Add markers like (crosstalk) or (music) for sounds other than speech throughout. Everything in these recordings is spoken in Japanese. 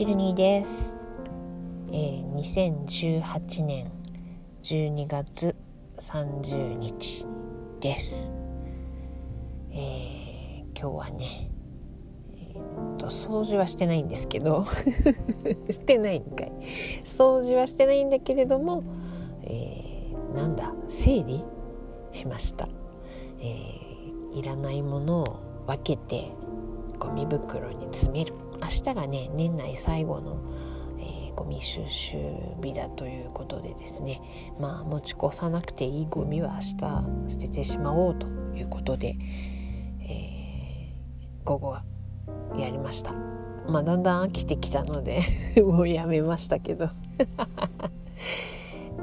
チルニーです、えー、2018年12月30日です、えー、今日はねえー、っと掃除はしてないんですけど。(laughs) してないんかい。掃除はしてないんだけれども、えー、なんだ整理しました、えー、いらないものを分けてゴミ袋に詰める。明日がね年内最後の、えー、ゴミ収集日だということでですね。まあ持ち越さなくていい。ゴミは明日捨ててしまおうということで、えー、午後はやりました。まあだんだん飽きてきたので (laughs) もうやめましたけど。(laughs)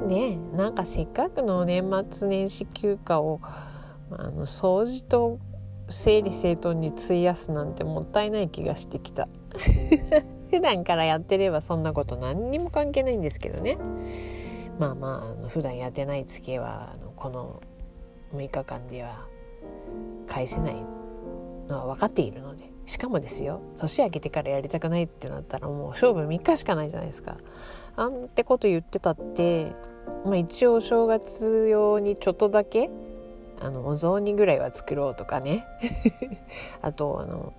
ねなんかせっかくの年末年始休暇をあの掃除と整理整頓に費やすなんてもったいない気がしてきた。(laughs) 普段からやってればそんなこと何にも関係ないんですけどね。まあまあ普段やってないツケはあのこの6日間では返せないのは分かっているので。しかもですよ年明けてからやりたくないってなったらもう勝負3日しかないじゃないですか。あんてこと言ってたって、まあ、一応正月用にちょっとだけあのお雑煮ぐらいは作ろうとかね。(laughs) あとあの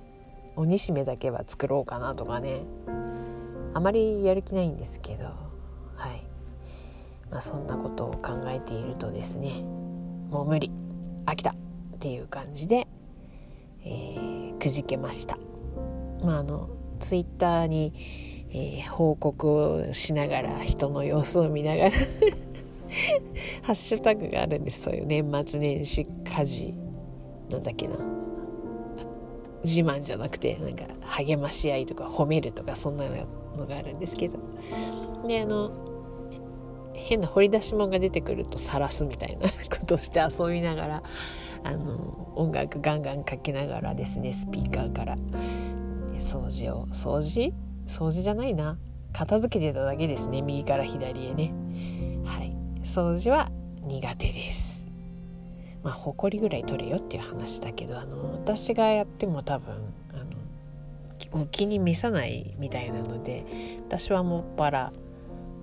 鬼しめだけは作ろうかなとかね。あまりやる気ないんですけど。はい、まあ、そんなことを考えているとですね。もう無理。飽きた。っていう感じで、えー、くじけました。まああのツイッターに、えー、報告をしながら人の様子を見ながら (laughs) ハッシュタグがあるんです。そういう年末年始家事なんだっけな。自慢じゃなくてなんか励まし合いとか褒めるとかそんなのがあるんですけど。であの変な掘り出し物が出てくると晒すみたいなことをして遊びながらあの音楽ガンガンかけながらですねスピーカーから。掃除を。掃除？掃除じゃないな。片付けてただけですね。右から左へね。掃除は苦手です。まあ埃ぐらい取れよっていう話だけどあの私がやっても多分あのお気に召さないみたいなので私はもっぱら、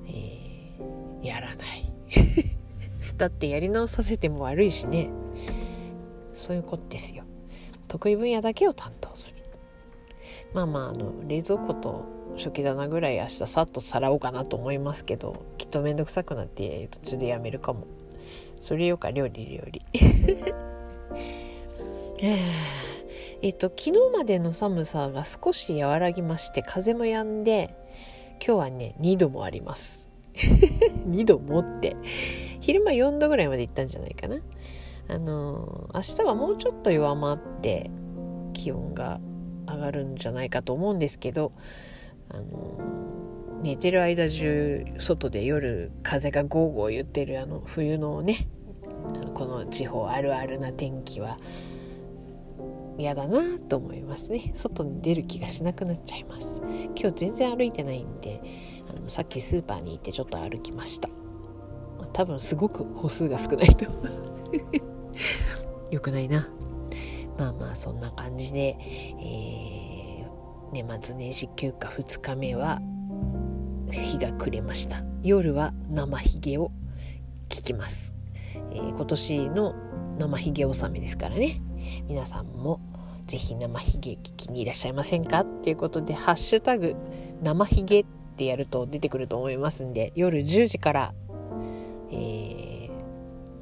えー、やらない。(laughs) だってやり直させても悪いしね。そういうことですよ。得意分野だけを担当する。まあまああの冷蔵庫と食器棚ぐらい明日さっとさらおうかなと思いますけどきっと面倒くさくなって途中でやめるかも。それよか料理料理。(laughs) えっと昨日までの寒さが少し和らぎまして風も止んで今日はね2度もあります。(laughs) 2度もって。昼間4度ぐらいまで行ったんじゃないかな。あの明日はもうちょっと弱まって気温が上がるんじゃないかと思うんですけどあの寝てる間中外で夜風がゴーゴー言ってるあの冬のねこの地方あるあるな天気は嫌だなと思いますね。外に出る気がしなくなっちゃいます。今日全然歩いてないんであのさっきスーパーに行ってちょっと歩きました。多分すごく歩数が少ないと。(laughs) よくないな。まあまあそんな感じで、えー、年末年始休暇2日目は日が暮れました。夜は生ひげを聞きます、えー、今年の生ひげ納めですからね。皆さんもぜひ生ひげ聞きにいらっしゃいませんかっていうことで「ハッシュタグ生ひげ」ってやると出てくると思いますんで夜10時から、えー、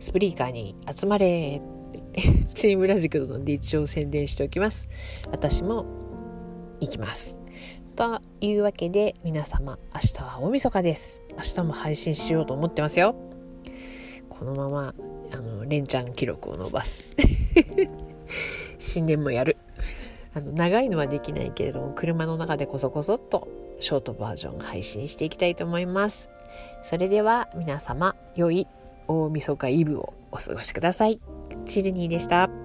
スプリーカーに集まれ (laughs) チームラジクので一応宣伝しておきます。私も行きます。というわけで皆様明日は大晦日です。明日も配信しようと思ってますよ。このままあの連チャン記録を伸ばす。(laughs) 新年もやる。あの長いのはできないけれども車の中でこそこそっとショートバージョン配信していきたいと思います。それでは皆様良い大晦日イブをお過ごしください。チルニーでした。